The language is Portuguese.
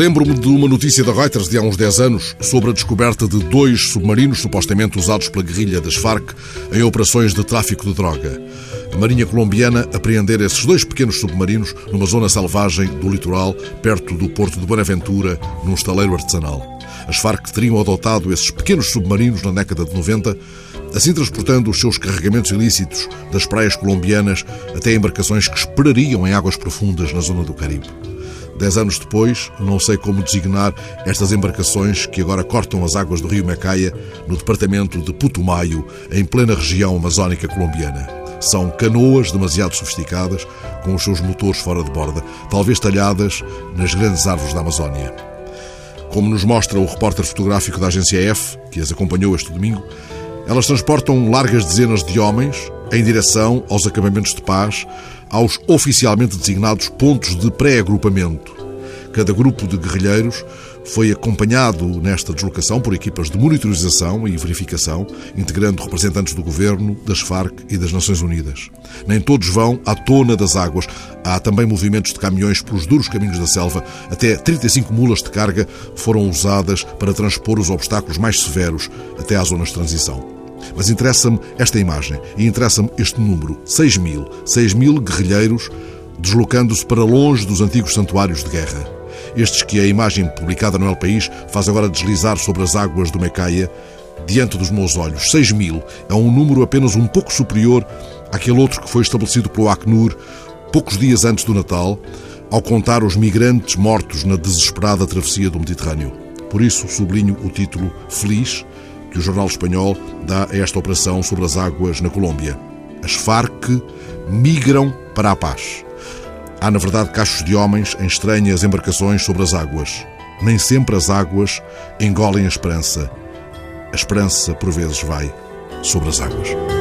Lembro-me de uma notícia da Reuters de há uns 10 anos sobre a descoberta de dois submarinos supostamente usados pela guerrilha das Farc em operações de tráfico de droga. A Marinha Colombiana apreender esses dois pequenos submarinos numa zona selvagem do litoral, perto do porto de Buenaventura, num estaleiro artesanal. As Farc teriam adotado esses pequenos submarinos na década de 90, assim transportando os seus carregamentos ilícitos das praias colombianas até embarcações que esperariam em águas profundas na zona do Caribe. Dez anos depois, não sei como designar estas embarcações que agora cortam as águas do rio Mecaia, no departamento de Putumayo, em plena região amazónica colombiana. São canoas demasiado sofisticadas, com os seus motores fora de borda, talvez talhadas nas grandes árvores da Amazónia. Como nos mostra o repórter fotográfico da agência F, que as acompanhou este domingo, elas transportam largas dezenas de homens em direção aos acampamentos de paz, aos oficialmente designados pontos de pré-agrupamento. Cada grupo de guerrilheiros foi acompanhado nesta deslocação por equipas de monitorização e verificação, integrando representantes do governo, das Farc e das Nações Unidas. Nem todos vão à tona das águas. Há também movimentos de caminhões pelos duros caminhos da selva. Até 35 mulas de carga foram usadas para transpor os obstáculos mais severos até às zonas de transição. Mas interessa-me esta imagem e interessa-me este número: 6 mil. 6 mil guerrilheiros deslocando-se para longe dos antigos santuários de guerra. Estes que a imagem publicada no El País faz agora deslizar sobre as águas do Mecaia, diante dos meus olhos. 6 mil é um número apenas um pouco superior àquele outro que foi estabelecido pelo Acnur poucos dias antes do Natal, ao contar os migrantes mortos na desesperada travessia do Mediterrâneo. Por isso sublinho o título Feliz que o jornal espanhol dá a esta operação sobre as águas na Colômbia. As Farc migram para a paz. Há, na verdade, cachos de homens em estranhas embarcações sobre as águas. Nem sempre as águas engolem a esperança. A esperança, por vezes, vai sobre as águas.